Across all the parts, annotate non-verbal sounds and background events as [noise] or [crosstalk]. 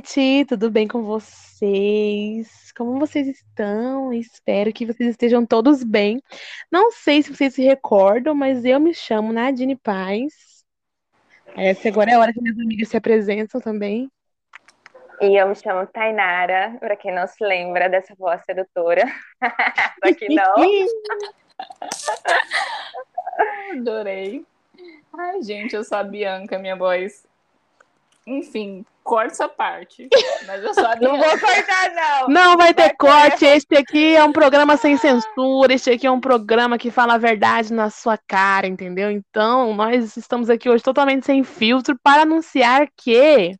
gente, tudo bem com vocês? Como vocês estão? Espero que vocês estejam todos bem. Não sei se vocês se recordam, mas eu me chamo Nadine Paz. Essa agora é a hora que minhas amigas se apresentam também. E eu me chamo Tainara, para quem não se lembra dessa voz sedutora. [laughs] Só que não. [laughs] Adorei. Ai, gente, eu sou a Bianca, minha voz. Enfim, corta essa parte. [laughs] Mas eu a Não vou cortar, não. Não vai ter corte. Este aqui é um programa sem censura. Este aqui é um programa que fala a verdade na sua cara, entendeu? Então, nós estamos aqui hoje totalmente sem filtro para anunciar que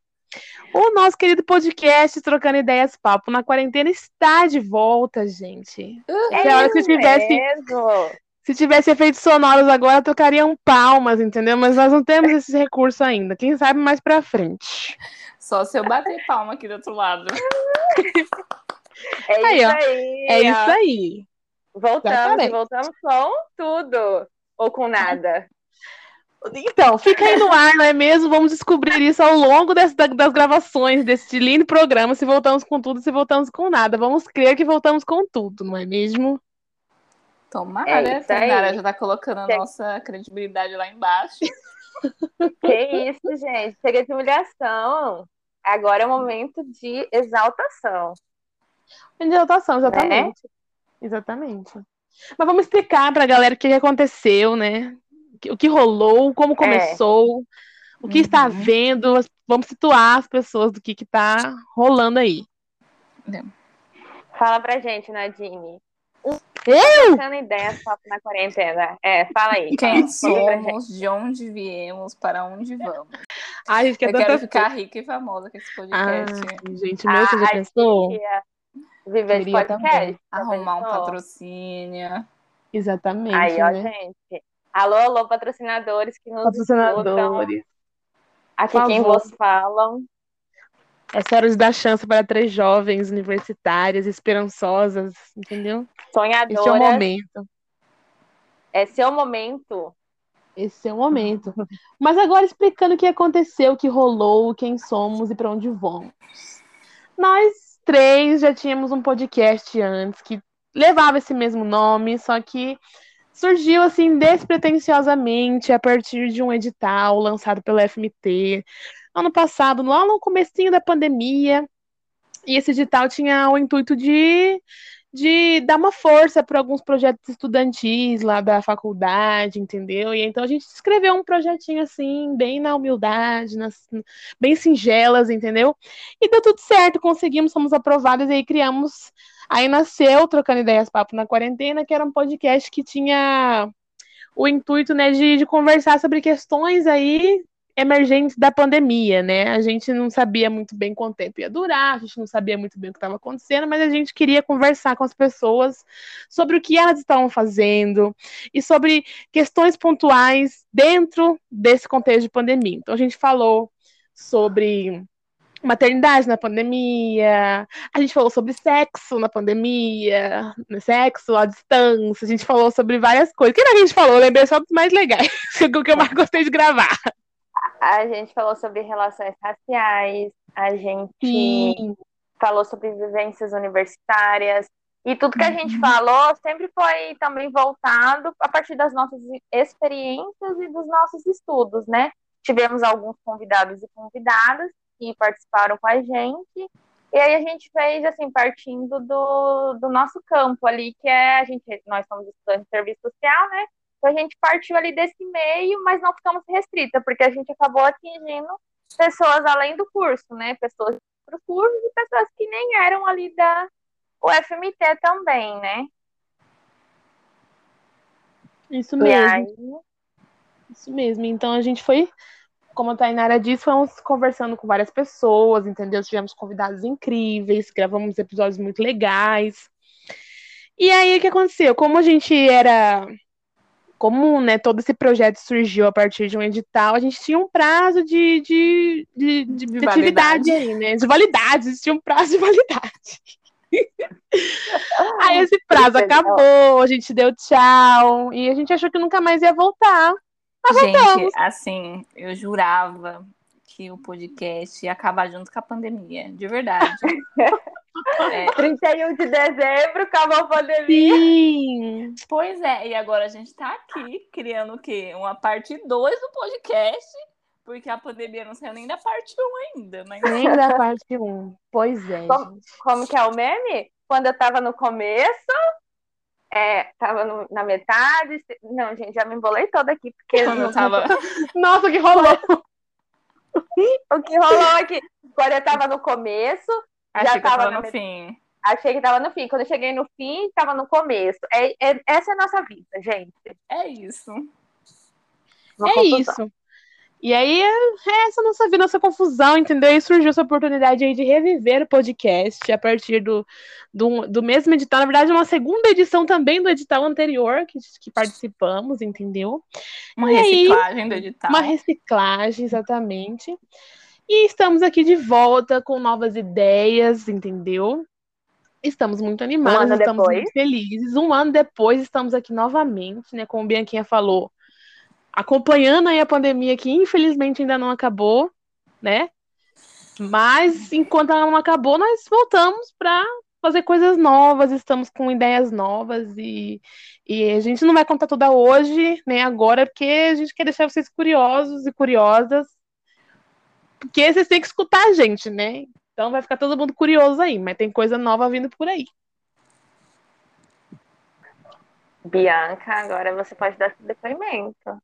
o nosso querido podcast Trocando Ideias Papo na Quarentena está de volta, gente. É Se a hora que tivesse, mesmo. Se tivesse efeitos sonoros agora, tocariam palmas, entendeu? Mas nós não temos esse recurso ainda. Quem sabe mais pra frente. Só se eu bater palma aqui do outro lado. É Aí, isso ó. aí. É isso aí. Voltamos, Exatamente. e voltamos com tudo. Ou com nada. Então, fica aí no ar, não é mesmo? Vamos descobrir isso ao longo das, da- das gravações deste lindo programa, se voltamos com tudo, se voltamos com nada. Vamos crer que voltamos com tudo, não é mesmo? Tomara, É né? isso aí. Tainara já tá colocando a Chega. nossa credibilidade lá embaixo. [laughs] Que isso, gente. Chega de humilhação. Agora é o momento de exaltação. Exaltação, exatamente. Exatamente. Mas vamos explicar pra galera o que aconteceu, né? O que rolou, como começou, o que está Uhum. havendo. Vamos situar as pessoas do que que tá rolando aí. Fala pra gente, Nadine. Eu? Trocando ideias, papo na quarentena. É, fala aí. Quem somos, de onde viemos, para onde vamos. Ai, gente, quer Eu quero ficar rica e famosa com esse Ah, podcast. gente, meu, você já Ah, pensou? Viver de podcast. também. Arrumar um patrocínio. Exatamente, Aí, ó, né? gente. Alô, alô, patrocinadores que nos escutam. Patrocinadores. Aqui Por quem vos falam. Essa hora de dar chance para três jovens universitárias, esperançosas, entendeu? Esse é o Sonhadoras. momento. É seu momento. Esse é o momento. Mas agora explicando o que aconteceu, o que rolou, quem somos e para onde vamos. Nós três já tínhamos um podcast antes que levava esse mesmo nome, só que surgiu assim despretensiosamente a partir de um edital lançado pela FMT ano passado, lá no comecinho da pandemia. E esse edital tinha o intuito de de dar uma força para alguns projetos estudantis lá da faculdade, entendeu? E então a gente escreveu um projetinho assim, bem na humildade, nas, bem singelas, entendeu? E deu tudo certo, conseguimos, fomos aprovadas e aí criamos. Aí nasceu Trocando Ideias Papo na Quarentena, que era um podcast que tinha o intuito, né, de, de conversar sobre questões aí emergentes da pandemia, né? A gente não sabia muito bem quanto tempo ia durar, a gente não sabia muito bem o que estava acontecendo, mas a gente queria conversar com as pessoas sobre o que elas estavam fazendo e sobre questões pontuais dentro desse contexto de pandemia. Então a gente falou sobre maternidade na pandemia, a gente falou sobre sexo na pandemia, né, sexo à distância, a gente falou sobre várias coisas. O que a gente falou? Eu lembrei só dos mais legais, [laughs] o que eu mais gostei de gravar. A gente falou sobre relações raciais. A gente Sim. falou sobre vivências universitárias. E tudo que a gente Uhum. falou sempre foi também voltado a partir das nossas experiências e dos nossos estudos, né? Tivemos alguns convidados e convidadas que participaram com a gente. E aí a gente fez, assim, partindo do, do nosso campo ali, que é a gente, nós somos estudantes de serviço social, né? Então a gente partiu ali desse meio, mas não ficamos restrita, porque a gente acabou atingindo pessoas além do curso, né? Pessoas de outros cursos e pessoas que nem eram ali da UFMT também, né? Isso mesmo. Isso mesmo. Então a gente foi, como a Tainara disse, fomos conversando com várias pessoas, entendeu? Tivemos convidados incríveis, gravamos episódios muito legais. E aí o que aconteceu? Como a gente era. Como né, todo esse projeto surgiu a partir de um edital, a gente tinha um prazo de, de, de, de, De atividade aí, né? De validade, existia um prazo de validade. Aí esse prazo acabou, a gente deu tchau, e a gente achou que nunca mais ia voltar. Gente, assim, eu jurava que o podcast ia acabar junto com a pandemia, de verdade. [laughs] é. [laughs] 31 de dezembro, acabou a pandemia. Sim. Pois é, e agora a gente tá aqui criando o quê? Uma parte 2 do podcast, porque a pandemia não saiu nem da parte 1 ainda. Mas... Nem da parte 1. Pois é. Como, como, que é o meme? Quando eu tava no começo, é, tava no, na metade. Não, gente, já me embolei toda aqui, porque. Quando eu tava. [laughs] Nossa, o que rolou? o que rolou aqui? Quando eu tava no começo, Achei já que tava, tava no met... fim. Achei que tava no fim. Quando eu cheguei no fim, tava no começo. É, é essa é a nossa vida, gente. É isso. Uma é confusão. isso. E aí, é essa nossa vida, nossa confusão, entendeu? E surgiu essa oportunidade aí de reviver o podcast a partir do, do, do mesmo edital. Na verdade, uma segunda edição também do edital anterior que, que participamos, entendeu? Uma e reciclagem aí, do edital. Uma reciclagem, exatamente. E estamos aqui de volta com novas ideias, entendeu? Estamos muito animados, um estamos depois. muito felizes. Um ano depois, estamos aqui novamente, né? Como o Bianquinha falou acompanhando aí a pandemia que infelizmente ainda não acabou, né? Mas enquanto ela não acabou, nós voltamos para fazer coisas novas, estamos com ideias novas e, e a gente não vai contar toda hoje, nem né, agora, porque a gente quer deixar vocês curiosos e curiosas, porque vocês têm que escutar a gente, né? Então vai ficar todo mundo curioso aí, mas tem coisa nova vindo por aí. Bianca, agora você pode dar seu depoimento.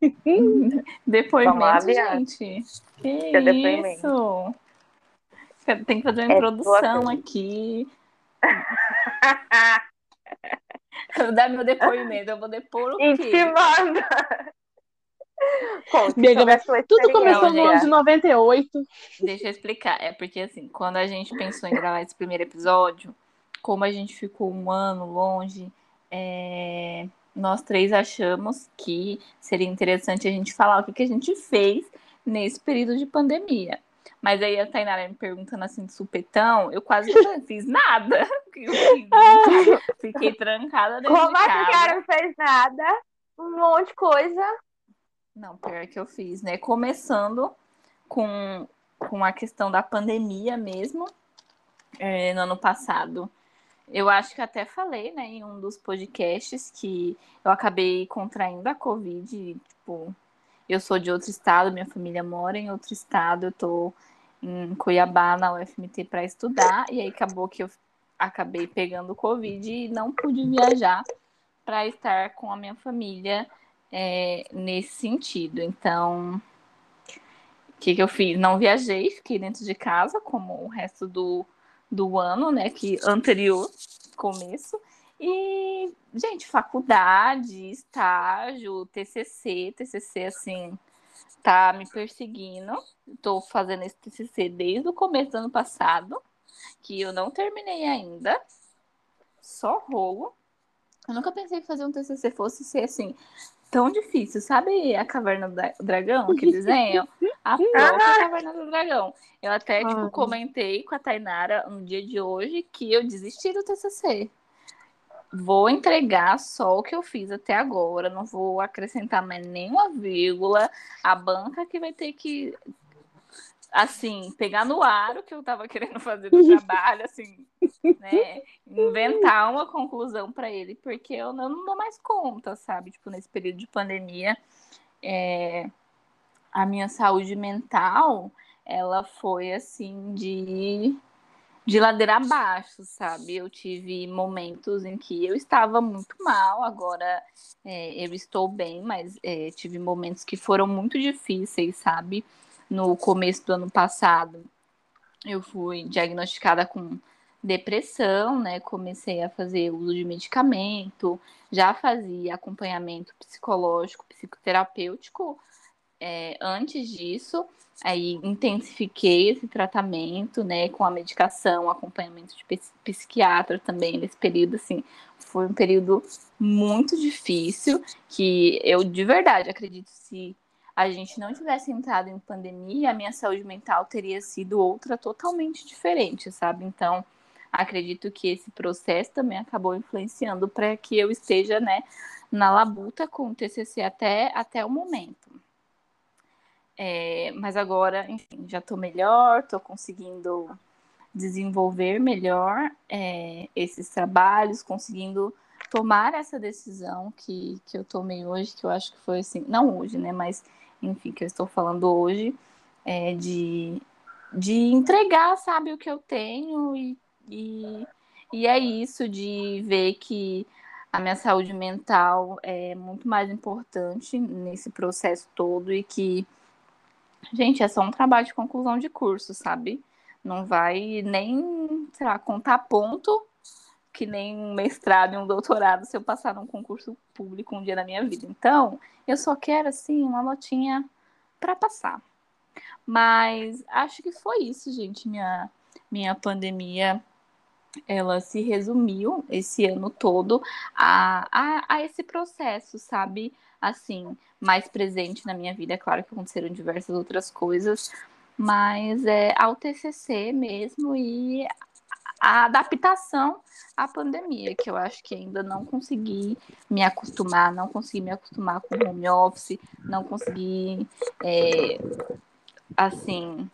[laughs] depoimento, lá, gente. Que Seu depoimento. isso? Tem que fazer uma É introdução aqui. Eu vou dar meu depoimento. Eu vou depor o quê? Intimando. Conte a Tudo começou no ano de 98. Deixa eu explicar. É porque, assim, quando a gente pensou em gravar esse primeiro episódio, como a gente ficou um ano longe, é, nós três achamos que seria interessante a gente falar o que, que a gente fez nesse período de pandemia. Mas aí a Tainara me perguntando assim de supetão, eu quase não fiz nada. [laughs] Fiquei trancada dentro Como de a casa. cara não fez nada, um monte de coisa. Não, pior que eu fiz, né? Começando com, com a questão da pandemia mesmo, é, no ano passado. Eu acho que até falei, né, em um dos podcasts que eu acabei contraindo a Covid. Tipo, eu sou de outro estado, minha família mora em outro estado, eu tô em Cuiabá, na UFMT, para estudar, e aí acabou que eu acabei pegando Covid e não pude viajar para estar com a minha família é, nesse sentido. Então, o que, que eu fiz? Não viajei, fiquei dentro de casa, como o resto do, do ano, né? Que anterior, começo. E, gente, faculdade, estágio, TCC, TCC, assim, tá me perseguindo. Tô fazendo esse TCC desde o começo do ano passado, que eu não terminei ainda. Só rolo. Eu nunca pensei que fazer um TCC fosse ser assim tão difícil. Sabe a Caverna do Dra- Dragão, que desenho? [laughs] A própria Caverna do Dragão. Eu até, tipo, Ah. comentei com a Tainara no dia de hoje que eu desisti do TCC. Vou entregar só o que eu fiz até agora, não vou acrescentar mais nenhuma vírgula. A banca que vai ter que, assim, pegar no ar o que eu tava querendo fazer do [laughs] trabalho, assim, né? Inventar uma conclusão para ele, porque eu não, dou mais conta, sabe? Tipo, nesse período de pandemia, é, a minha saúde mental, ela foi, assim, de de ladeira abaixo, sabe? Eu tive momentos em que eu estava muito mal, agora é, eu estou bem, mas é, tive momentos que foram muito difíceis, sabe? No começo do ano passado, eu fui diagnosticada com depressão, né? Comecei a fazer uso de medicamento, já fazia acompanhamento psicológico, psicoterapêutico é, antes disso. Aí intensifiquei esse tratamento, né, com a medicação, acompanhamento de psi- psiquiatra também nesse período, assim, foi um período muito difícil, que eu de verdade acredito se a gente não tivesse entrado em pandemia, a minha saúde mental teria sido outra totalmente diferente, sabe? Então, acredito que esse processo também acabou influenciando para que eu esteja, né, na labuta com o TCC até, até o momento. É, mas agora, enfim, já estou melhor, estou conseguindo desenvolver melhor é, esses trabalhos, conseguindo tomar essa decisão que, que eu tomei hoje, que eu acho que foi assim, não hoje, né, mas enfim, que eu estou falando hoje, é, de, de entregar, sabe, o que eu tenho e, e, e é isso, de ver que a minha saúde mental é muito mais importante nesse processo todo e que, gente, é só um trabalho de conclusão de curso, sabe? Não vai nem, sei lá, contar ponto que nem um mestrado e um doutorado se eu passar num concurso público um dia na minha vida. Então, eu só quero, assim, uma notinha para passar. Mas acho que foi isso, gente. Minha, minha pandemia ela se resumiu esse ano todo a, a, a, esse processo, sabe? Assim, mais presente na minha vida. É claro que aconteceram diversas outras coisas, mas é ao TCC mesmo e a adaptação à pandemia, que eu acho que ainda não consegui me acostumar, não consegui me acostumar com home office, não consegui, é, assim,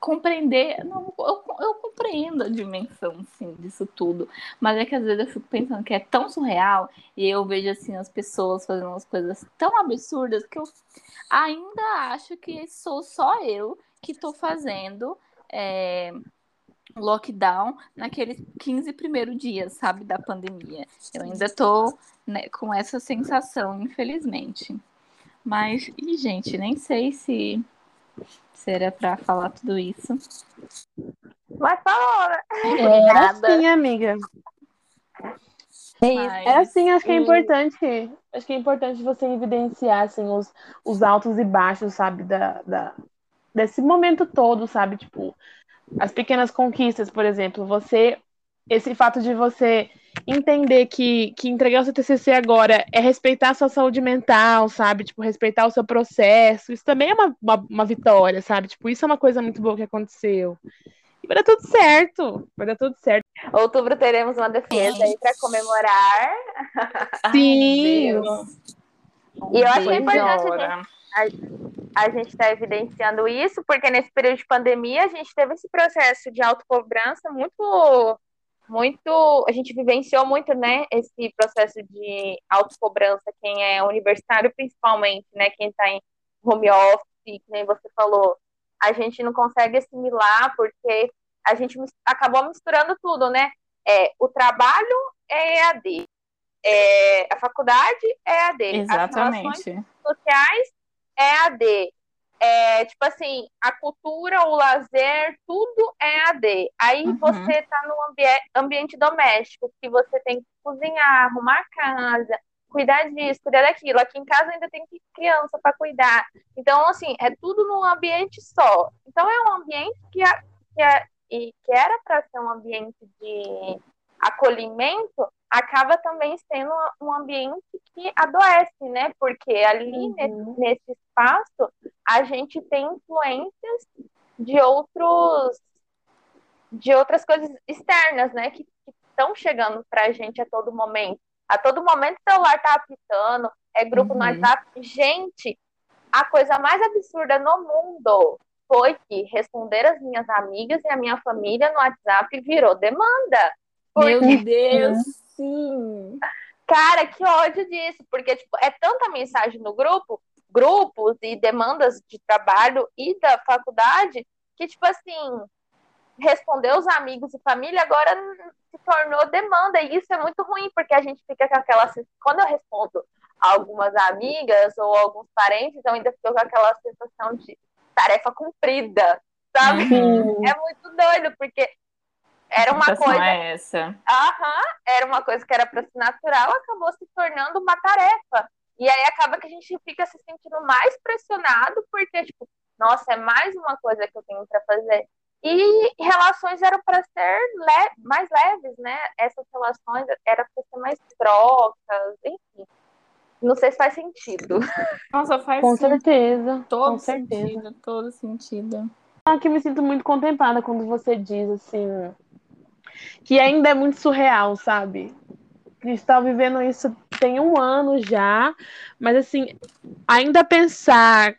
compreender, não, eu, eu compreendo a dimensão, assim, disso tudo, mas é que às vezes eu fico pensando que é tão surreal e eu vejo, assim, as pessoas fazendo umas coisas tão absurdas que eu ainda acho que sou só eu que estou fazendo é, lockdown naqueles 15 primeiros dias, sabe, da pandemia. Eu ainda estou né, com essa sensação, infelizmente. Mas, e, gente, nem sei se Será para falar tudo isso. Mas falou, né? É assim, amiga. É, Mas, é assim, acho que é importante. Acho que é importante você evidenciar assim, os, os altos e baixos, sabe, da, da, desse momento todo, sabe? Tipo, as pequenas conquistas, por exemplo, você. Esse fato de você entender que, que entregar o seu TCC agora é respeitar a sua saúde mental, sabe? Tipo, respeitar o seu processo. Isso também é uma, uma, uma, vitória, sabe? Tipo, isso é uma coisa muito boa que aconteceu. E vai dar tudo certo. Vai dar tudo certo. Outubro teremos uma defesa aí para comemorar. [laughs] Sim. e eu acho que é importante a gente, a, gente tá evidenciando isso, porque nesse período de pandemia a gente teve esse processo de autocobrança muito muito, a gente vivenciou muito, né, esse processo de autocobrança, quem é universitário principalmente, né, quem está em home office, que nem você falou, a gente não consegue assimilar porque a gente acabou misturando tudo, né, é, o trabalho é EAD, é, a faculdade é EAD, Exatamente. as relações sociais é EAD, é, tipo assim, a cultura, o lazer, tudo é AD. Aí uhum. você tá no ambi ambiente doméstico, que você tem que cozinhar, arrumar casa, cuidar disso, cuidar daquilo. Aqui em casa ainda tem criança para cuidar. Então, assim, é tudo num ambiente só. Então, é um ambiente que, a, que, a, e que era para ser um ambiente de acolhimento, acaba também sendo um ambiente que adoece, né? Porque ali uhum. nesse, nesse espaço a gente tem influências de outros de outras coisas externas, né? Que estão chegando para a gente a todo momento. A todo momento o celular tá apitando, é grupo uhum. no WhatsApp. Gente, a coisa mais absurda no mundo foi que responder as minhas amigas e a minha família no WhatsApp virou demanda. Meu Deus, [laughs] sim. Cara, que ódio disso, porque tipo, é tanta mensagem no grupo, grupos e demandas de trabalho e da faculdade, que tipo assim, responder os amigos e família agora se tornou demanda, e isso é muito ruim, porque a gente fica com aquela quando eu respondo algumas amigas ou alguns parentes, eu ainda fico com aquela sensação de tarefa cumprida, sabe? Uhum. É muito doido, porque era uma coisa. É essa. Aham, era uma coisa que era para ser natural, acabou se tornando uma tarefa. E aí acaba que a gente fica se sentindo mais pressionado, porque, tipo, nossa, é mais uma coisa que eu tenho para fazer. E relações eram para ser le mais leves, né? Essas relações eram para ser mais trocas, enfim. Não sei se faz sentido. [laughs] Nossa, faz Com certeza. Todo Com sentido, certeza. todo sentido. Ah, que me sinto muito contemplada quando você diz assim que ainda é muito surreal, sabe? A gente tá vivendo isso tem um ano já, mas assim, ainda pensar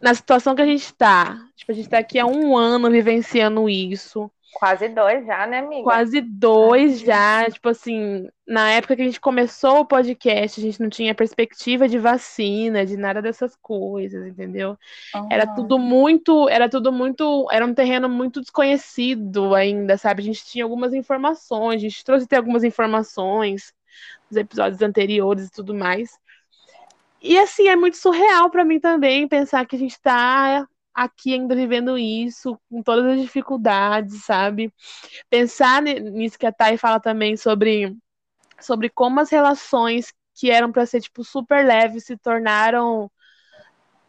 na situação que a gente está. Tipo, a gente está aqui há um ano vivenciando isso. Quase dois já, né, amiga? Quase dois já. Tipo assim, na época que a gente começou o podcast, a gente não tinha perspectiva de vacina, de nada dessas coisas, entendeu? Uhum. Era tudo muito, era tudo muito, era um terreno muito desconhecido ainda, sabe? A gente tinha algumas informações, a gente trouxe até algumas informações dos episódios anteriores e tudo mais. E assim, é muito surreal para mim também pensar que a gente tá aqui ainda vivendo isso, com todas as dificuldades, sabe? Pensar nisso que a Thay fala também sobre, sobre como as relações que eram para ser, tipo, super leves se tornaram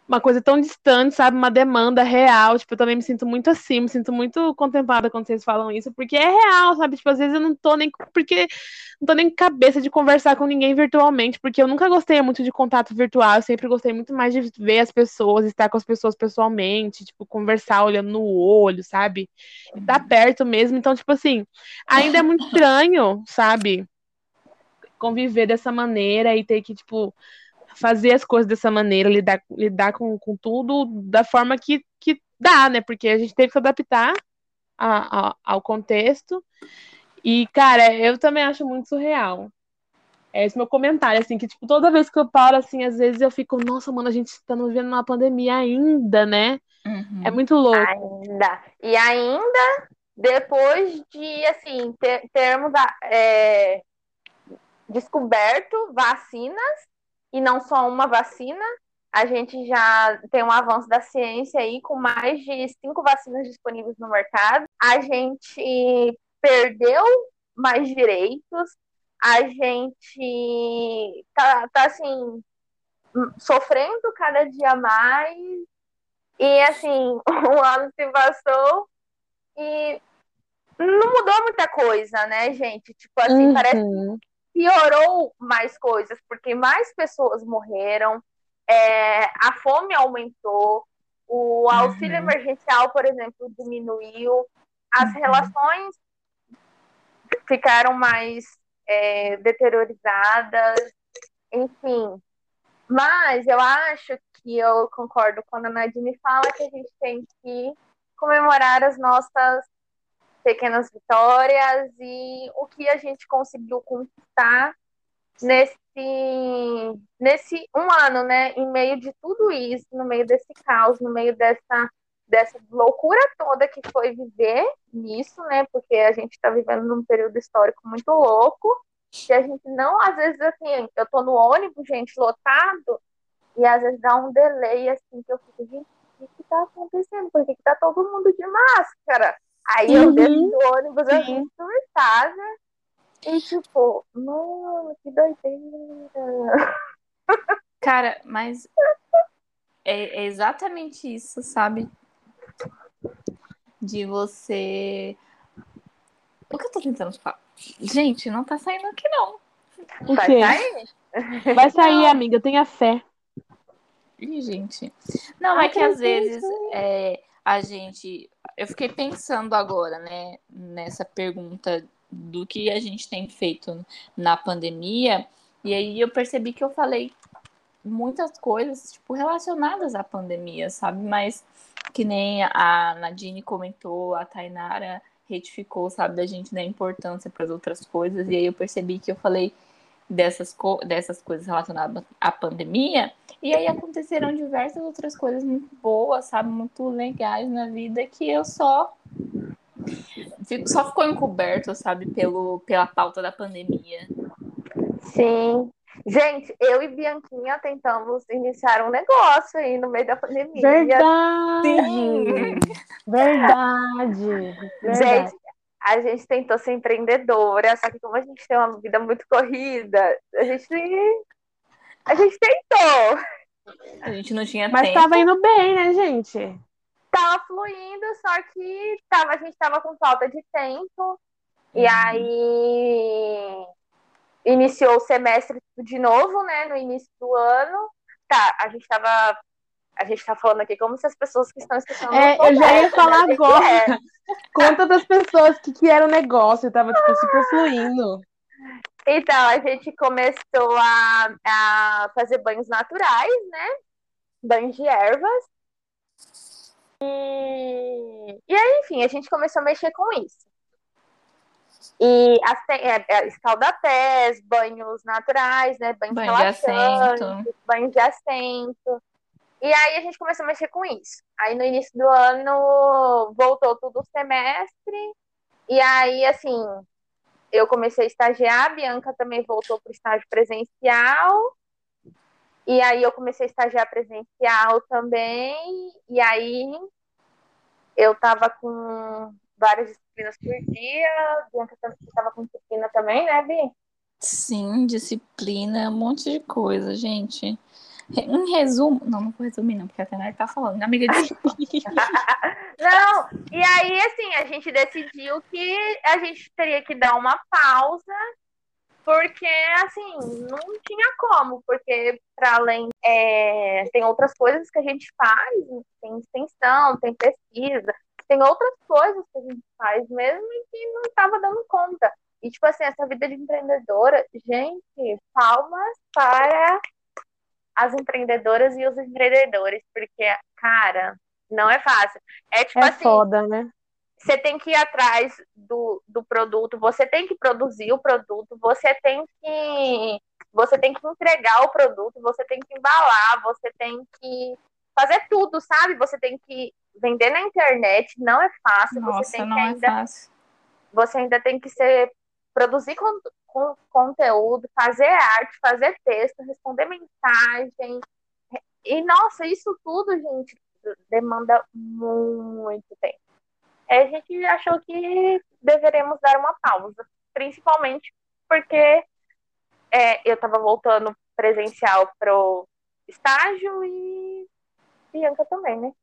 uma coisa tão distante, sabe? Uma demanda real. Tipo, eu também me sinto muito assim, me sinto muito contemplada quando vocês falam isso, porque é real, sabe? Tipo, às vezes eu não tô nem. Porque não tô nem cabeça de conversar com ninguém virtualmente, porque eu nunca gostei muito de contato virtual, eu sempre gostei muito mais de ver as pessoas, estar com as pessoas pessoalmente, tipo, conversar olhando no olho, sabe? Estar uhum. perto mesmo. Então, tipo assim, ainda é muito estranho, sabe? Conviver dessa maneira e ter que, tipo fazer as coisas dessa maneira, lidar, lidar com, com tudo da forma que, que dá, né? Porque a gente teve que se adaptar a, a, ao contexto. E, cara, eu também acho muito surreal. É esse meu comentário, assim, que, tipo, toda vez que eu paro, assim, às vezes eu fico, nossa, mano, a gente tá vivendo uma pandemia ainda, né? Uhum. É muito louco. Ainda. E ainda, depois de, assim, ter, termos é, descoberto vacinas e não só uma vacina. A gente já tem um avanço da ciência aí com mais de cinco vacinas disponíveis no mercado. A gente perdeu mais direitos. A gente tá, tá assim sofrendo cada dia mais. E assim, [laughs] um ano se passou e não mudou muita coisa, né, gente? Tipo assim, uhum. parece piorou mais coisas, porque mais pessoas morreram, é, a fome aumentou, o auxílio uhum. emergencial, por exemplo, diminuiu, as uhum. relações ficaram mais é, deteriorizadas, enfim. Mas eu acho que eu concordo quando a Nadine fala que a gente tem que comemorar as nossas pequenas vitórias e o que a gente conseguiu conquistar nesse nesse um ano, né, em meio de tudo isso, no meio desse caos, no meio dessa dessa loucura toda que foi viver nisso, né, porque a gente está vivendo num período histórico muito louco, que a gente não, às vezes, assim, eu tô no ônibus, gente, lotado, e às vezes dá um delay, assim, que eu fico, gente, o que está acontecendo? Por que, que tá todo mundo de máscara? Aí uhum. eu desço do ônibus, eu vim surtada. E tipo, mano, que doideira. Cara, mas é, é exatamente isso, sabe? De você. O que eu tô tentando falar? Gente, não tá saindo aqui, não. O Vai quê? sair? Vai sair, não. amiga, tenha fé. Ih, gente. Não, é que às vezes é, a gente. Eu fiquei pensando agora, né, nessa pergunta do que a gente tem feito na pandemia, e aí eu percebi que eu falei muitas coisas, tipo, relacionadas à pandemia, sabe? Mas que nem a Nadine comentou, a Tainara retificou, sabe, da gente dar importância para as outras coisas, e aí eu percebi que eu falei dessas, co dessas coisas relacionadas à pandemia, e aí aconteceram diversas outras coisas muito boas, sabe? Muito legais na vida que eu só. Fico, só ficou encoberto, sabe? Pelo, pela pauta da pandemia. Sim. Gente, eu e Bianquinha tentamos iniciar um negócio aí no meio da pandemia. Verdade! Verdade! Verdade. Gente, a gente tentou ser empreendedora, só que como a gente tem uma vida muito corrida, a gente a gente tentou. A gente não tinha Mas tempo. tava indo bem, né, gente? Tava fluindo, só que tava, a gente tava com falta de tempo. E uhum. aí iniciou o semestre de novo, né? No início do ano. Tá, a gente tava. A gente tá falando aqui como se as pessoas que estão escutando. É, eu já ia falar né? agora. É. [laughs] Conta das pessoas que, que era o negócio, tava tipo super fluindo. Então, a gente começou a, a fazer banhos naturais, né? Banhos de ervas. E, e aí, enfim, a gente começou a mexer com isso. E as, é, é, escaldapés, banhos naturais, né? Banhos Banho de assento. banhos de assento. E aí a gente começou a mexer com isso. Aí no início do ano voltou tudo o semestre. E aí, assim, eu comecei a estagiar, a Bianca também voltou para o estágio presencial. E aí eu comecei a estagiar presencial também. E aí eu estava com várias disciplinas por dia. Bianca estava com disciplina também, né, Bi? Sim, disciplina, um monte de coisa, gente. Em resumo, não, não vou resumir, não, porque a Tenara tá falando, amiga [laughs] de. não, e aí, assim, a gente decidiu que a gente teria que dar uma pausa, porque, assim, não tinha como, porque, para além, é, tem outras coisas que a gente faz, tem extensão, tem pesquisa, tem outras coisas que a gente faz mesmo e que não estava dando conta. E, tipo assim, essa vida de empreendedora, gente, palmas para as empreendedoras e os empreendedores, porque, cara, não é fácil. É tipo é assim. foda, né? Você tem que ir atrás do, do produto, você tem que produzir o produto, você tem que você tem que entregar o produto, você tem que embalar, você tem que fazer tudo, sabe? Você tem que vender na internet, não é fácil. Nossa, você tem não que é ainda, fácil. Você ainda tem que ser produzir com conteúdo, fazer arte, fazer texto, responder mensagem. E, nossa, isso tudo, gente, demanda muito tempo. A gente achou que deveremos dar uma pausa, principalmente porque é, eu estava voltando presencial pro estágio e Bianca também, né?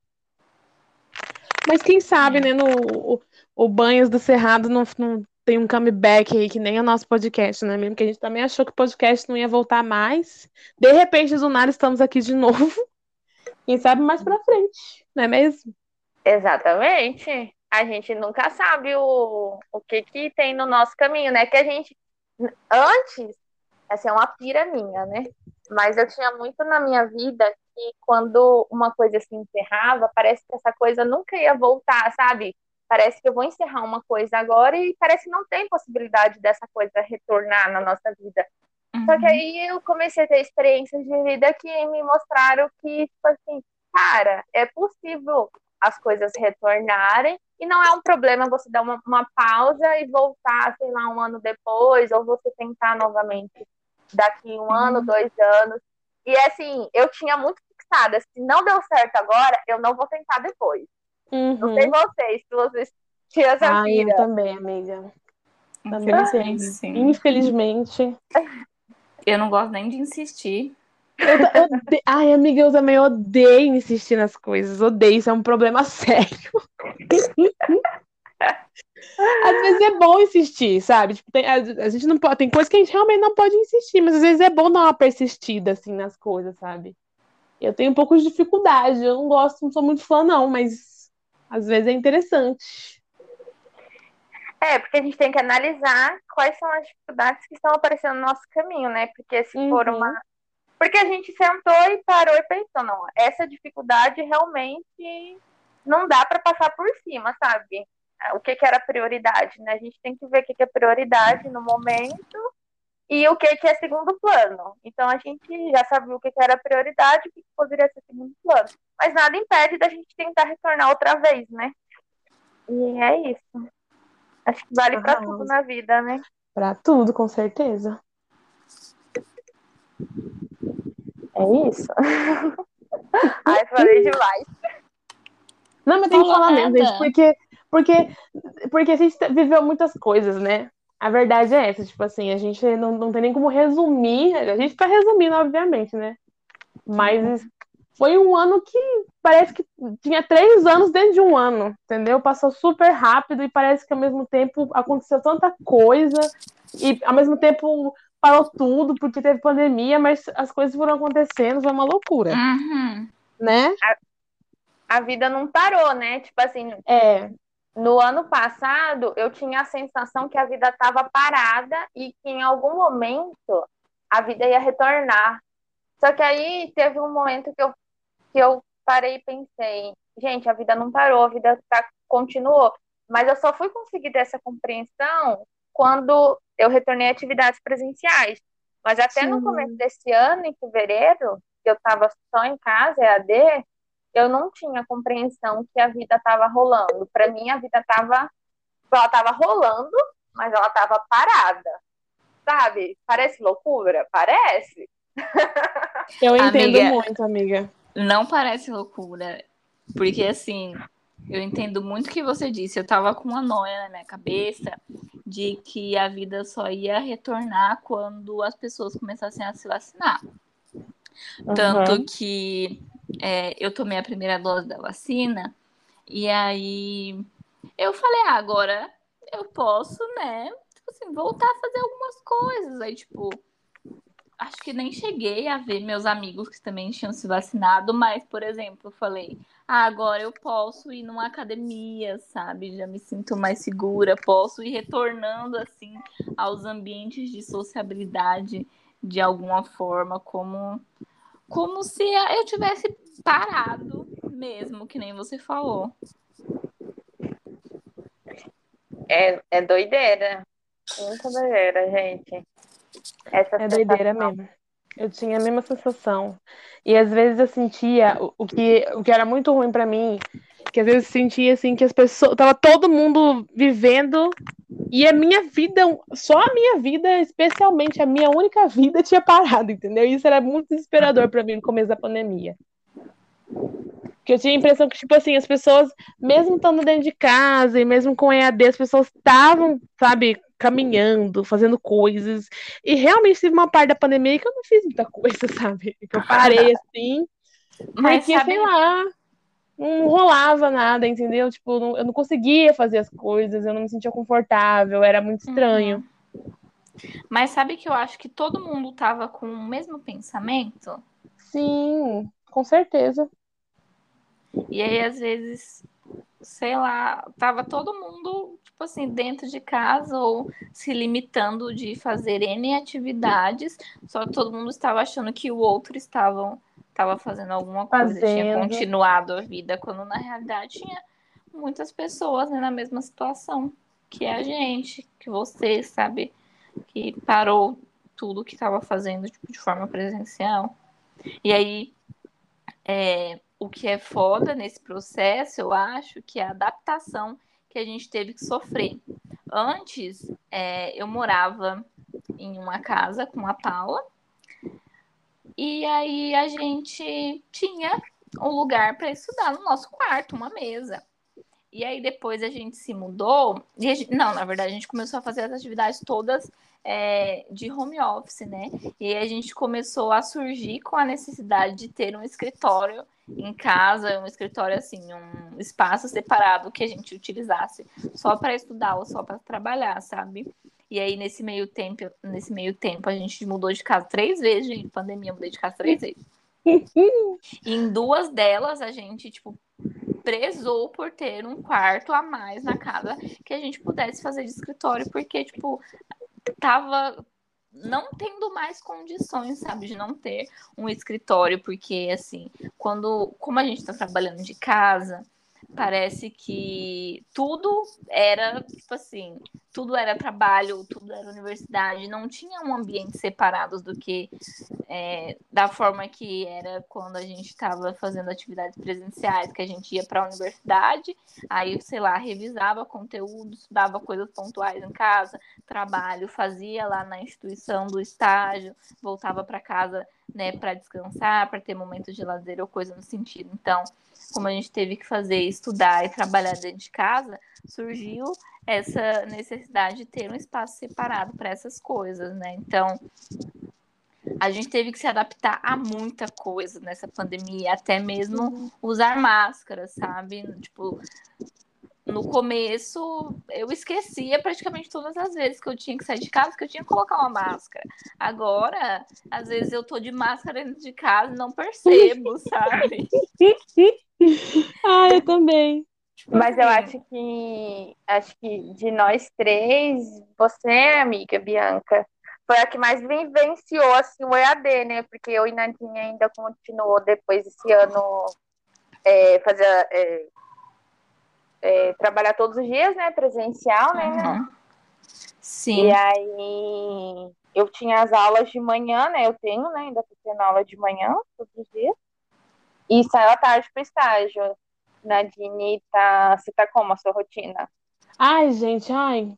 Mas quem sabe, né, no o, o Banhos do Cerrado não, não tem um comeback aí, que nem o nosso podcast, né? Mesmo que a gente também achou que o podcast não ia voltar mais. De repente, do nada, estamos aqui de [laughs] novo. Quem sabe mais pra frente, não é mesmo? Exatamente. A gente nunca sabe o, o que que tem no nosso caminho, né? Que a gente, antes, essa é uma pira minha, né? Mas eu tinha muito na minha vida que quando uma coisa se encerrava, parece que essa coisa nunca ia voltar, sabe? Parece que eu vou encerrar uma coisa agora e parece que não tem possibilidade dessa coisa retornar na nossa vida. Uhum. Só que aí eu comecei a ter experiências de vida que me mostraram que, tipo assim, cara, é possível as coisas retornarem e não é um problema você dar uma, uma pausa e voltar, sei lá, um ano depois, ou você tentar novamente daqui um uhum. ano, dois anos. E assim, eu tinha muito fixada, se não deu certo agora, eu não vou tentar depois. Uhum. Não sei vocês, se vocês tinham essa Ah, vida. eu também, amiga. Também Infelizmente, sim. Infelizmente. Eu não gosto nem de insistir. Eu, eu Ai, amiga, eu também odeio insistir nas coisas. Odeio, isso é um problema [laughs] sério. Às vezes é bom insistir, sabe? Tipo, tem- a, a gente não pode, tem coisas que a gente realmente não pode insistir, mas às vezes é bom dar uma persistida assim nas coisas, sabe? Eu tenho um pouco de dificuldade, eu não gosto, não sou muito fã, não, mas às vezes é interessante. É, porque a gente tem que analisar quais são as dificuldades que estão aparecendo no nosso caminho, né? Porque se for Uhum. uma. Porque a gente sentou e parou e pensou, não, essa dificuldade realmente não dá para passar por cima, sabe? O que, que era prioridade, né? A gente tem que ver o que, que é prioridade no momento e o que, que é segundo plano. Então a gente já sabia o que, que era prioridade e o que, que poderia ser segundo plano. Mas nada impede da gente tentar retornar outra vez, né? E é isso. Acho que vale para tudo na vida, né? Pra tudo, com certeza. É isso. [laughs] Ai, falei demais. Não, mas tem que falar mesmo, gente, porque, porque, porque a gente viveu muitas coisas, né? A verdade é essa, tipo assim, a gente não, não tem nem como resumir, a gente tá resumindo, obviamente, né? Mas foi um ano que parece que tinha três anos dentro de um ano, entendeu? Passou super rápido e parece que ao mesmo tempo aconteceu tanta coisa e ao mesmo tempo parou tudo porque teve pandemia, mas as coisas foram acontecendo, foi uma loucura, Uhum. né? A vida não parou, né? Tipo assim, É, no ano passado eu tinha a sensação que a vida estava parada e que em algum momento a vida ia retornar. Só que aí teve um momento que eu, que eu parei e pensei, gente, a vida não parou, a vida tá, continuou. Mas eu só fui conseguir ter essa compreensão quando eu retornei a atividades presenciais. Mas até Sim. no começo desse ano, em fevereiro, que eu estava só em casa, EAD, eu não tinha compreensão que a vida estava rolando. Para mim, a vida estava ela estava rolando, mas ela estava parada. Sabe? Parece loucura? Parece. [laughs] Eu entendo amiga, muito, amiga. Não parece loucura. Porque, assim, eu entendo muito o que você disse. Eu tava com uma noia na minha cabeça de que a vida só ia retornar quando as pessoas começassem a se vacinar. Uhum. Tanto que é, eu tomei a primeira dose da vacina e aí eu falei, ah, agora eu posso, né? Tipo assim, voltar a fazer algumas coisas. Aí, tipo, acho que nem cheguei a ver meus amigos que também tinham se vacinado, mas, por exemplo, eu falei, ah, agora eu posso ir numa academia, sabe? Já me sinto mais segura, posso ir retornando assim aos ambientes de sociabilidade de alguma forma, como como se eu tivesse parado mesmo, que nem você falou. É, é doideira. Muita doideira, gente. Essa é doideira mesmo. Eu tinha a mesma sensação. E às vezes eu sentia o, que, o que era muito ruim para mim, que às vezes eu sentia assim que as pessoas, tava todo mundo vivendo e a minha vida, só a minha vida, especialmente a minha única [laughs] vida tinha parado, entendeu? Isso era muito desesperador para mim no começo da pandemia. Porque eu tinha a impressão que, tipo assim, as pessoas, mesmo estando dentro de casa e mesmo com EAD, as pessoas estavam, sabe, caminhando, fazendo coisas. E realmente teve uma parte da pandemia que eu não fiz muita coisa, [laughs] sabe? Que eu parei assim. Mas porque, sabe... sei lá, não rolava nada, entendeu? Tipo, não, eu não conseguia fazer as coisas, eu não me sentia confortável, era muito estranho. Uhum. Mas sabe que eu acho que todo mundo tava com o mesmo pensamento? Sim, com certeza. E aí, às vezes, sei lá, tava todo mundo, tipo assim, dentro de casa ou se limitando de fazer N atividades, só que todo mundo estava achando que o outro estava, estava fazendo alguma coisa, fazendo. tinha continuado a vida, quando na realidade tinha muitas pessoas né, na mesma situação que a gente, que você, sabe, que parou tudo que estava fazendo tipo, de forma presencial. E aí, é, o que é foda nesse processo, eu acho, que é a adaptação que a gente teve que sofrer. Antes, é, eu morava em uma casa com a Paula, e aí a gente tinha um lugar para estudar no nosso quarto, uma mesa. E aí depois a gente se mudou. Gente, não, na verdade, a gente começou a fazer as atividades todas é, de home office, né? E aí a gente começou a surgir com a necessidade de ter um escritório em casa, um escritório assim, um espaço separado que a gente utilizasse só para estudar ou só para trabalhar, sabe? E aí nesse meio tempo, nesse meio tempo a gente mudou de casa três vezes, gente, pandemia, mudei de casa três vezes. e [laughs] em duas delas a gente tipo prezou por ter um quarto a mais na casa que a gente pudesse fazer de escritório, porque tipo tava não tendo mais condições, sabe, de não ter um escritório, porque assim, quando como a gente está trabalhando de casa, parece que tudo era, tipo assim, tudo era trabalho, tudo era universidade, não tinha um ambiente separados do que é, da forma que era quando a gente estava fazendo atividades presenciais, que a gente ia para a universidade, aí, sei lá, revisava conteúdo, estudava coisas pontuais em casa, trabalho, fazia lá na instituição do estágio, voltava para casa, né, para descansar, para ter momentos de lazer ou coisa no sentido. Então, como a gente teve que fazer, estudar e trabalhar dentro de casa, surgiu essa necessidade de ter um espaço separado para essas coisas, né? Então, a gente teve que se adaptar a muita coisa nessa pandemia, até mesmo usar máscara, sabe? Tipo, no começo eu esquecia praticamente todas as vezes que eu tinha que sair de casa que eu tinha que colocar uma máscara. Agora, às vezes eu tô de máscara dentro de casa e não percebo, sabe? [laughs] ah, eu também. Mas eu acho que acho que de nós três, você, amiga Bianca, foi a que mais vivenciou assim, o EAD, né? Porque eu e Nadine ainda continuou depois esse ano é, fazer é, é, trabalhar todos os dias, né? Presencial, né? uhum. Sim. E aí eu tinha as aulas de manhã, né? Eu tenho, né? Ainda tô tendo aula de manhã todos os dias. E saio à tarde pro estágio. Nadine, tá, você tá como a sua rotina? Ai, gente, ai.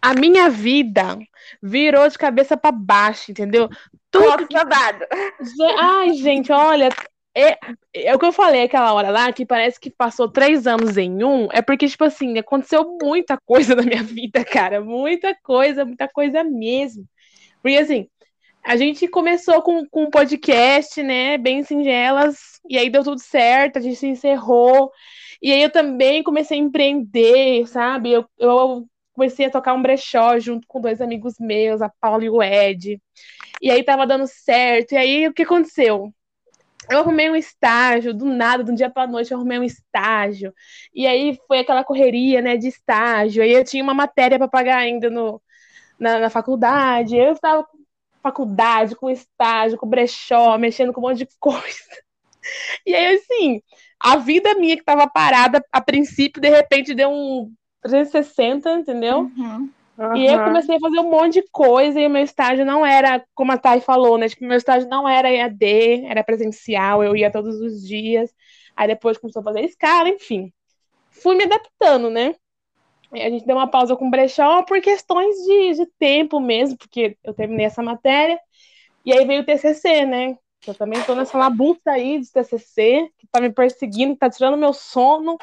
A minha vida virou de cabeça pra baixo, entendeu? Tudo babado. Ge- Ai, gente, olha, é, é o que eu falei aquela hora lá, que parece que passou três anos em um, é porque, tipo assim, aconteceu muita coisa [laughs] na minha vida, cara, muita coisa, muita coisa mesmo. Porque, assim, a gente começou com, com um podcast, né, bem singelas, e aí deu tudo certo, a gente se encerrou, e aí eu também comecei a empreender, sabe? Eu, eu comecei a tocar um brechó junto com dois amigos meus, a Paula e o Ed. E aí tava dando certo. E aí o que aconteceu? Eu arrumei um estágio, do nada, de um dia pra noite, eu arrumei um estágio. E aí foi aquela correria, né, de estágio. Aí eu tinha uma matéria para pagar ainda no, na, na faculdade. Eu estava faculdade, com estágio, com brechó, mexendo com um monte de [laughs] coisa. E aí, assim, a vida minha que tava parada, a princípio, de repente deu um 360, entendeu? Uhum. E eu comecei a fazer um monte de coisa e o meu estágio não era, como a Thay falou, né? Tipo, meu estágio não era EAD, era presencial, eu ia todos os dias. Aí depois começou a fazer escala, enfim. Fui me adaptando, né? A gente deu uma pausa com o brechó por questões de, de tempo mesmo, porque eu terminei essa matéria. E aí veio o TCC, né? Eu também tô nessa labuta aí de TCC, que tá me perseguindo, tá tirando meu sono,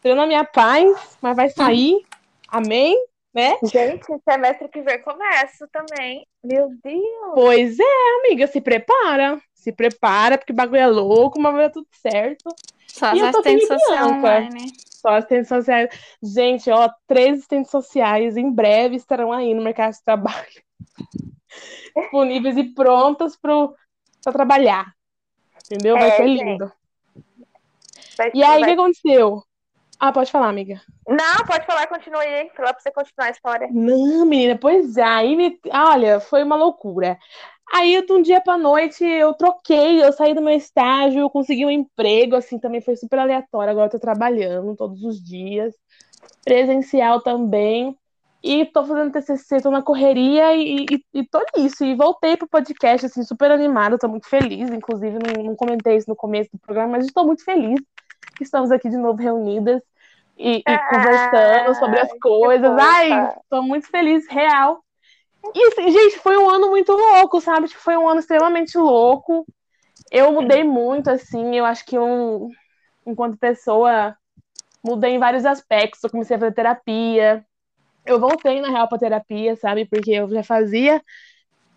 tirando a minha paz, mas vai sair. Amém? Né? Gente, semestre que vem começa também. Meu Deus. Pois é, amiga, se prepara. Se prepara, porque o bagulho é louco, mas vai dar tudo certo. Só as E eu tô sociais online. Só assistentes sociais. Gente, ó, três assistentes sociais em breve estarão aí no mercado de trabalho. [laughs] Disponíveis e prontas para trabalhar. Entendeu? Vai É, ser lindo. Vai- E aí, o vai- que aconteceu? Ah, pode falar, amiga. Não, pode falar, continue aí. Falar pra você continuar a história. Não, menina, pois é, aí me... olha, foi uma loucura. Aí, de um dia pra noite, eu troquei, eu saí do meu estágio, eu consegui um emprego, assim, também foi super aleatório. Agora eu tô trabalhando todos os dias, presencial também, e tô fazendo TCC, tô na correria e, e, e tô nisso. E voltei pro podcast, assim, super animada, tô muito feliz. Inclusive, não, não comentei isso no começo do programa, mas estou muito feliz que estamos aqui de novo reunidas e, e conversando sobre as coisas. Ai, tô muito feliz, real. E assim, gente, foi um ano muito louco, sabe? Tipo, foi um ano extremamente louco. Eu mudei muito, assim, eu acho que eu, enquanto pessoa, mudei em vários aspectos. Eu comecei a fazer terapia. Eu voltei, na real, pra terapia, sabe? Porque eu já fazia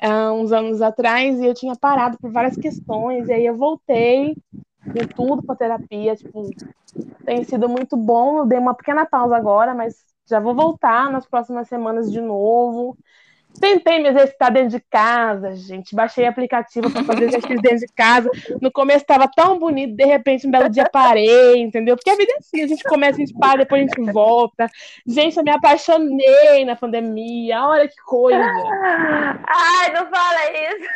há uns anos atrás e eu tinha parado por várias questões. E aí eu voltei com tudo pra terapia, tipo, tem sido muito bom. Eu dei uma pequena pausa agora, mas já vou voltar nas próximas semanas de novo. Tentei me exercitar dentro de casa, gente. Baixei aplicativo para fazer exercício dentro de casa. No começo estava tão bonito, de repente, um belo dia parei, entendeu? Porque a vida é assim, a gente começa, a gente para, depois a gente volta. Gente, eu me apaixonei na pandemia. Olha que coisa. Ai, não fala isso.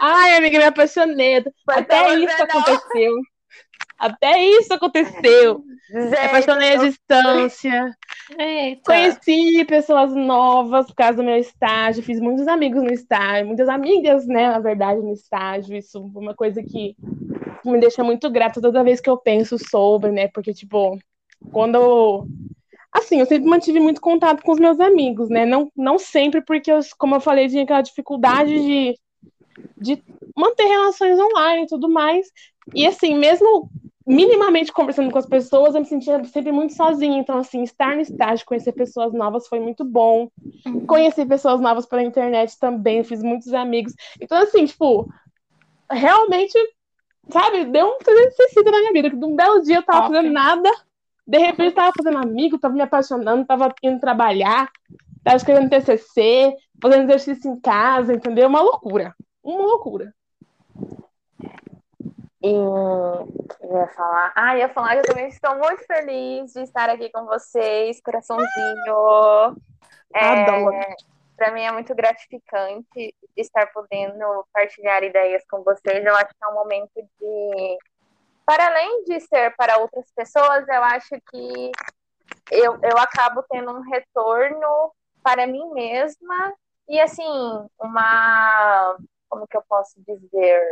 Ai, amiga, me apaixonei. Mas Até isso vendo. aconteceu. Até isso aconteceu. Gente, apaixonei à eu- distância. Eita. Conheci pessoas novas por causa do meu estágio, fiz muitos amigos no estágio, muitas amigas, né, na verdade, no estágio. Isso é uma coisa que me deixa muito grata toda vez que eu penso sobre, né, porque, tipo, quando eu... Assim, eu sempre mantive muito contato com os meus amigos, né, não, não sempre porque, eu, como eu falei, tinha aquela dificuldade de, de manter relações online e tudo mais. E, assim, mesmo minimamente conversando com as pessoas, eu me sentia sempre muito sozinha. Então, assim, estar no estágio, conhecer pessoas novas foi muito bom. Conheci pessoas novas pela internet também, fiz muitos amigos. Então, assim, tipo, realmente, sabe, deu um 360 na minha vida. que De um belo dia eu tava Ok. fazendo nada, de repente tava fazendo amigo, tava me apaixonando, tava indo trabalhar, tava escrevendo TCC, fazendo exercício em casa, entendeu? Uma loucura. Uma loucura. E eu ia falar. Ah, ia falar que eu também estou muito feliz de estar aqui com vocês, coraçãozinho. Adoro. É, para mim é muito gratificante estar podendo partilhar ideias com vocês. Eu acho que é um momento de. Para além de ser para outras pessoas, eu acho que eu, eu acabo tendo um retorno para mim mesma e, assim, uma. Como que eu posso dizer?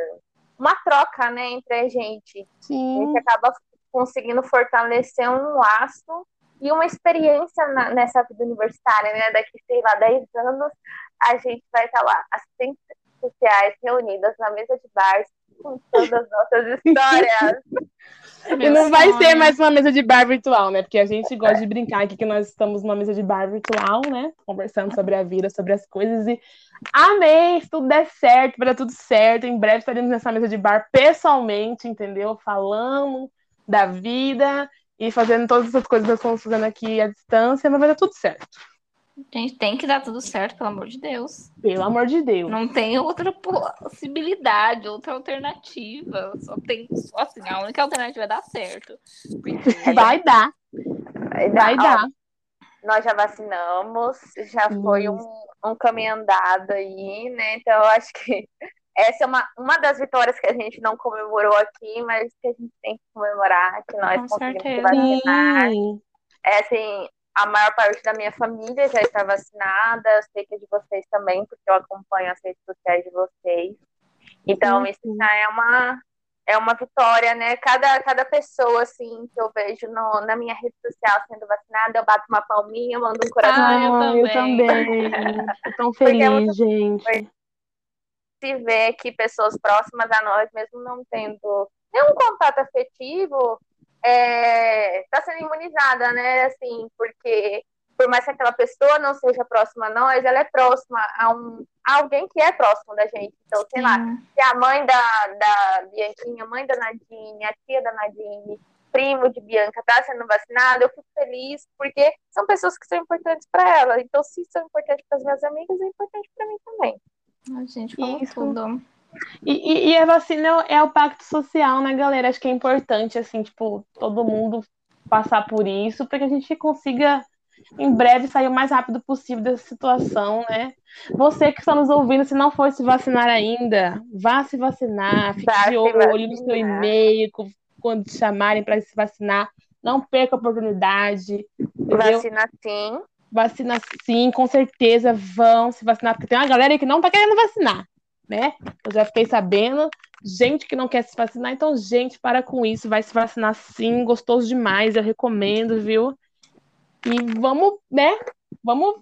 Uma troca, né, entre a gente. Sim. A gente acaba conseguindo fortalecer um laço e uma experiência na, nessa vida universitária, né? Daqui, sei lá, 10 anos, a gente vai estar lá, assistentes sociais reunidas na mesa de bar, contando as nossas histórias. [laughs] E não vai ser mais uma mesa de bar virtual, né? Porque a gente gosta de brincar aqui que nós estamos numa mesa de bar virtual, né? Conversando sobre a vida, sobre as coisas. E amém! Se tudo der certo, vai dar tudo certo. Em breve estaremos nessa mesa de bar pessoalmente, entendeu? Falando da vida e fazendo todas essas coisas que nós estamos fazendo aqui à distância, mas vai dar tudo certo. Gente, tem que dar tudo certo, pelo amor de Deus. Pelo amor de Deus. Não tem outra possibilidade, outra alternativa. Só tem só assim, a única alternativa é dar certo. Porque Vai dar, Vai dar. vai Ó, dar. nós já vacinamos, já foi um, um caminho andado aí, né? Então, eu acho que essa é uma, uma das vitórias que a gente não comemorou aqui, mas que a gente tem que comemorar, que nós Com conseguimos certeza. vacinar. É assim, a maior parte da minha família já está vacinada, eu sei que é de vocês também, porque eu acompanho as redes sociais de vocês. Então, Uhum. isso já é uma, é uma vitória, né? Cada, cada pessoa, assim, que eu vejo no, na minha rede social sendo vacinada, eu bato uma palminha, mando um coração. Ah, eu Ah, eu também. também. [laughs] Tô tão Porque é feliz, muito- gente. se vê que pessoas próximas a nós, mesmo não tendo nenhum contato afetivo, está sendo imunizada, né? Assim, porque por mais que aquela pessoa não seja próxima a nós, ela é próxima a, um, a alguém que é próximo da gente. Então, sei lá, Sim. se a mãe da, da Bianquinha, mãe da Nadine, a tia da Nadine, primo de Bianca está sendo vacinado, eu fico feliz, porque são pessoas que são importantes para ela. Então, se são importantes para as minhas amigas, é importante para mim também. Ai, gente, falou Isso. tudo. E, e- e a vacina é o pacto social, né, galera? Acho que é importante, assim, tipo, todo mundo passar por isso, para que a gente consiga, em breve, sair o mais rápido possível dessa situação, né? Você que está nos ouvindo, se não for se vacinar ainda, vá se vacinar, fique Vá de olho no seu e-mail, quando te chamarem para se vacinar. Não perca a oportunidade, entendeu? Vacina sim. Vacina sim, com certeza vão se vacinar, porque tem uma galera aí que não tá querendo vacinar, né? Eu já fiquei sabendo, gente que não quer se vacinar, então, gente, para com isso, vai se vacinar sim, gostoso demais, eu recomendo, viu? E vamos, né? Vamos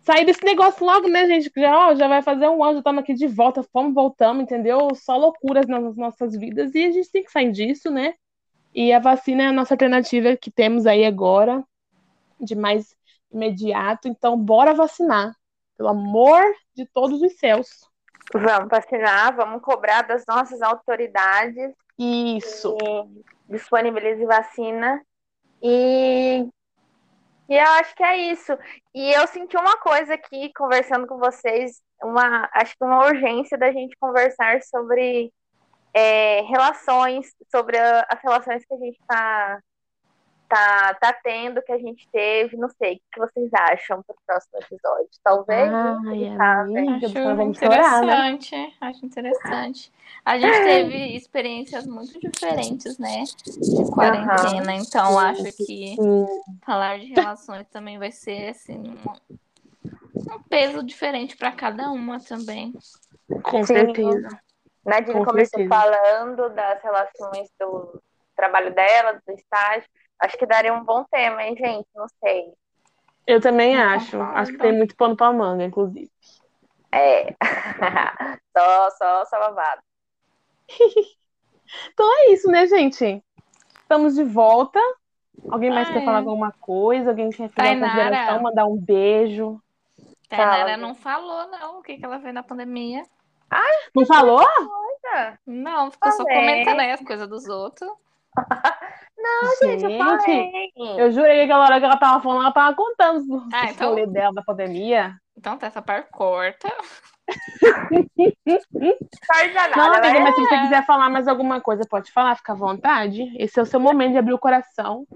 sair desse negócio logo, né, gente? Já, ó, já vai fazer um ano, já estamos aqui de volta, fomos, voltamos, entendeu? Só loucuras nas nossas vidas e a gente tem que sair disso, né? E a vacina é a nossa alternativa que temos aí agora, de mais imediato. Então, bora vacinar. Pelo amor de todos os céus. Vamos vacinar, vamos cobrar das nossas autoridades Isso. que disponibilizem vacina. E, e eu acho que é isso. E eu senti uma coisa aqui, conversando com vocês, uma, acho que uma urgência da gente conversar sobre é, relações, sobre as relações que a gente está tá, tá tendo, que a gente teve, não sei, o que vocês acham para o próximo episódio? Talvez. Ai, tá, amiga, Acho né? interessante, acho interessante. A gente teve experiências muito diferentes, né? De quarentena, então acho que Sim, falar de relações também vai ser assim um, um peso diferente para cada uma também. com Sim. certeza. Nadine Com começou certeza. falando das relações do trabalho dela, do estágio. Acho que daria um bom tema, hein, gente? Não sei. Eu também Eu acho. concordo. Acho que tem muito pano pra manga, inclusive. É. [laughs] só, só, só babado. [laughs] É isso, né, gente? Estamos de volta. Alguém mais Ah, quer é. falar alguma coisa? Alguém quer fazer uma consideração, mandar um beijo? Tainara Fala. não falou, não, o que, que ela fez na pandemia. Não falou? Olha, Não, ficou só Falei. comentando aí as coisas dos outros. Gente, eu falei. eu jurei que aquela hora que ela tava falando, ela tava contando Ah, então- rolês dela da pandemia. Então tá essa parte corta. [laughs] nada. Não, amiga, mas- mas se você quiser falar mais alguma coisa, pode falar, fica à vontade. Esse é o seu momento de abrir o coração.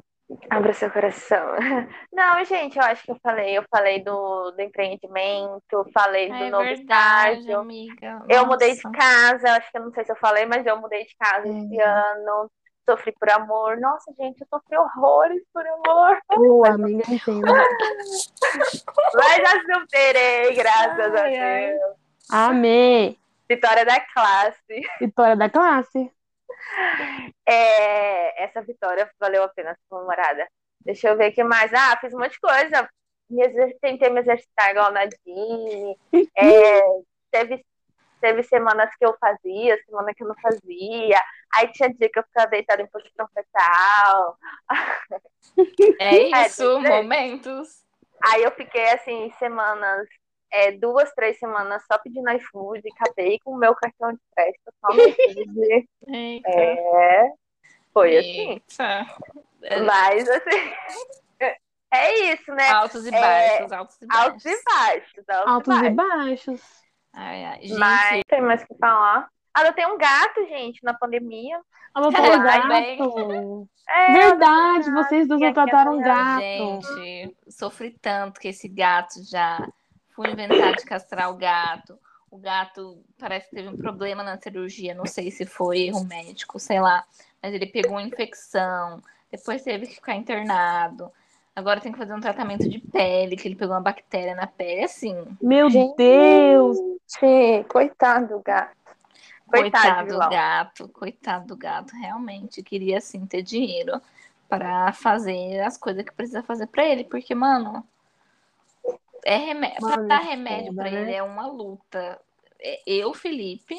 Abra seu coração. [laughs] Não, gente, eu acho que eu falei. Eu falei do, do empreendimento, falei do É novo verdade, estágio. amiga. Eu mudei de casa, acho que eu não sei se eu falei, mas eu mudei de casa Hum. esse ano. Sofri por amor. Nossa, gente, eu sofri horrores por amor. Ô, amiga, entendo. [laughs] Mas já superei, graças Ai, a ai. Deus. Amém. Vitória da classe. Vitória da classe. É, essa vitória valeu a pena ser comemorada. Deixa eu ver o que mais. Ah, fiz um monte de coisa. Me exer- Tentei me exercitar igual a Nadine. [laughs] É, teve, teve semanas que eu fazia, semana que eu não fazia. Aí tinha dia que eu ficava deitada em posição fetal. É [laughs] É, isso, ser. momentos. Aí eu fiquei assim, semanas, é, duas, três semanas só pedindo iFood, acabei com o meu cartão de crédito só no. É, foi assim. Eita. É, Mas assim, [laughs] é isso, né? Altos e É, baixos, altos e baixos. Altos e baixos, altos, Altos e baixos. Ai, ai. Gente, Mas tem mais o que falar. Adotei um gato, gente, na pandemia. Adotou Ai, um gato. É, Verdade, adotei vocês duas gato, adotaram um gato. Gente, sofri tanto que esse gato já fui inventar de castrar o gato. O gato parece que teve um problema na cirurgia, não sei se foi erro médico, sei lá. Mas ele pegou uma infecção, depois teve que ficar internado. Agora tem que fazer um tratamento de pele, que ele pegou uma bactéria na pele, assim. Meu Gente. Deus. Coitado do gato. Coitado, Coitado do gato, coitado do gato, realmente queria assim ter dinheiro para fazer as coisas que precisa fazer para ele, porque mano, é remédio, Mano, dar remédio para né? ele é uma luta. Eu, Felipe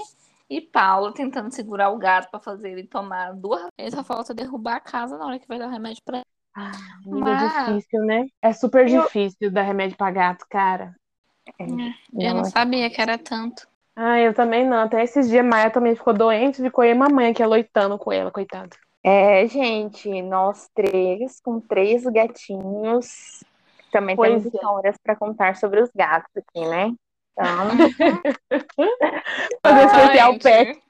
e Paulo tentando segurar o gato para fazer ele tomar duas. Ele só falta derrubar a casa na hora que vai dar o remédio para ele. Ah, é Mas- difícil, né? É super Eu- difícil dar remédio pra gato, cara. Eu não sabia que era tanto. Ah, eu também não. Até esses dias, Maia também ficou doente, ficou eu e mamãe aqui aloitando com ela, coitada. É, gente, nós três, com três gatinhos. Também Pois temos é. histórias para contar sobre os gatos aqui, né? Então, [laughs] [laughs] Fazer especial pet.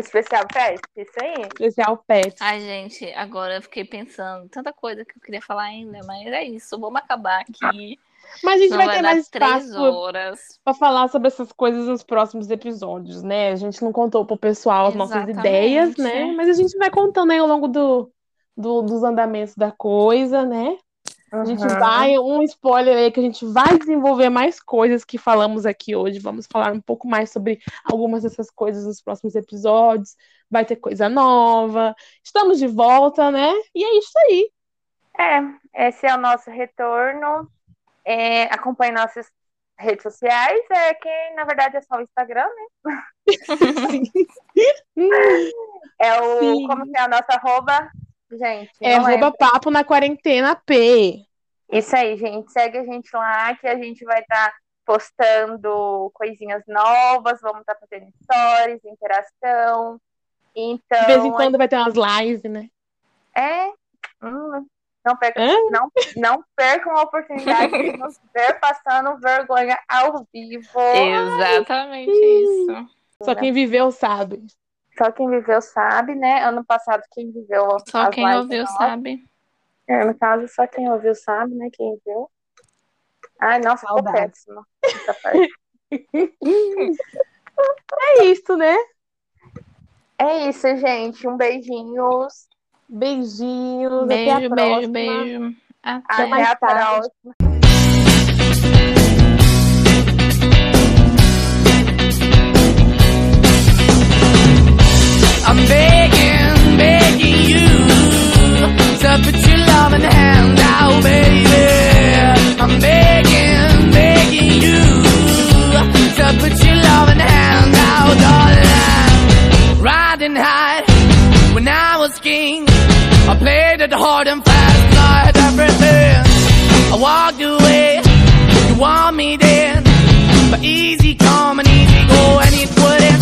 Especial pet, isso aí. Especial pet. Ai, gente, agora eu fiquei pensando tanta coisa que eu queria falar ainda, mas é isso, vamos acabar aqui. Mas a gente vai vai ter mais três horas. pra falar sobre essas coisas nos próximos episódios, né? A gente não contou pro pessoal as nossas Exatamente. ideias, né? Mas a gente vai contando aí ao longo do, do- dos andamentos da coisa, né? A gente Uhum. vai, um spoiler aí, que a gente vai desenvolver mais coisas que falamos aqui hoje. Vamos falar um pouco mais sobre algumas dessas coisas nos próximos episódios. Vai ter coisa nova. Estamos de volta, né? E é isso aí. É, esse é o nosso retorno. É, acompanhe nossas redes sociais, é que na verdade é só o Instagram, né? [laughs] [laughs] É o Sim. como que é a nossa arroba, gente? É não arroba papo na quarentena P. Isso aí, gente. Segue a gente lá que a gente vai estar postando coisinhas novas, vamos estar fazendo stories, interação. Então, De vez em quando vai ter umas lives, né? é. hum, não, percam, Hã? não, não percam a oportunidade de nos [laughs] ver passando vergonha ao vivo. Exatamente isso. Só quem viveu sabe. Só quem viveu sabe, né? Ano passado, quem viveu. Só as quem ouviu nossas. sabe. É, no caso, só quem ouviu sabe, né? Quem viu. Ai, nossa, ficou péssimo. [laughs] É isso, né? É isso, gente. Um beijinhos. Beijinhos. até a Beijo, beijo, próxima. beijo. Até Até mais a próxima. When I was king, I played it hard and fast, I had everything. I walked away, you want me then. But easy come and easy go, wouldn't.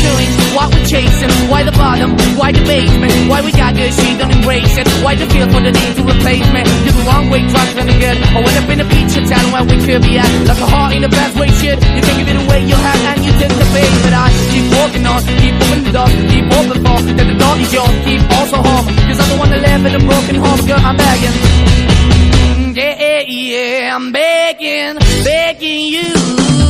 soul. Why we're chasing, why the bottom, why the basement, why we got good, she don't embrace it. Why the feel for the need to replace me? You're the wrong way, trying to good. I went up in a feature town where we could be at, like a heart in a best way, shit. You can give it away, you have, and you take the bait, but I keep walking on, keep moving the keep open for that the door is yours, keep also home. Cause the one that live in a broken home, girl, I'm begging. Yeah, Yeah, yeah, I'm begging, begging you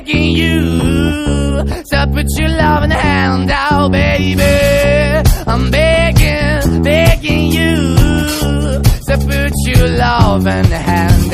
begging you. To put your loving hand out, baby. I'm begging, begging you. To put your loving hand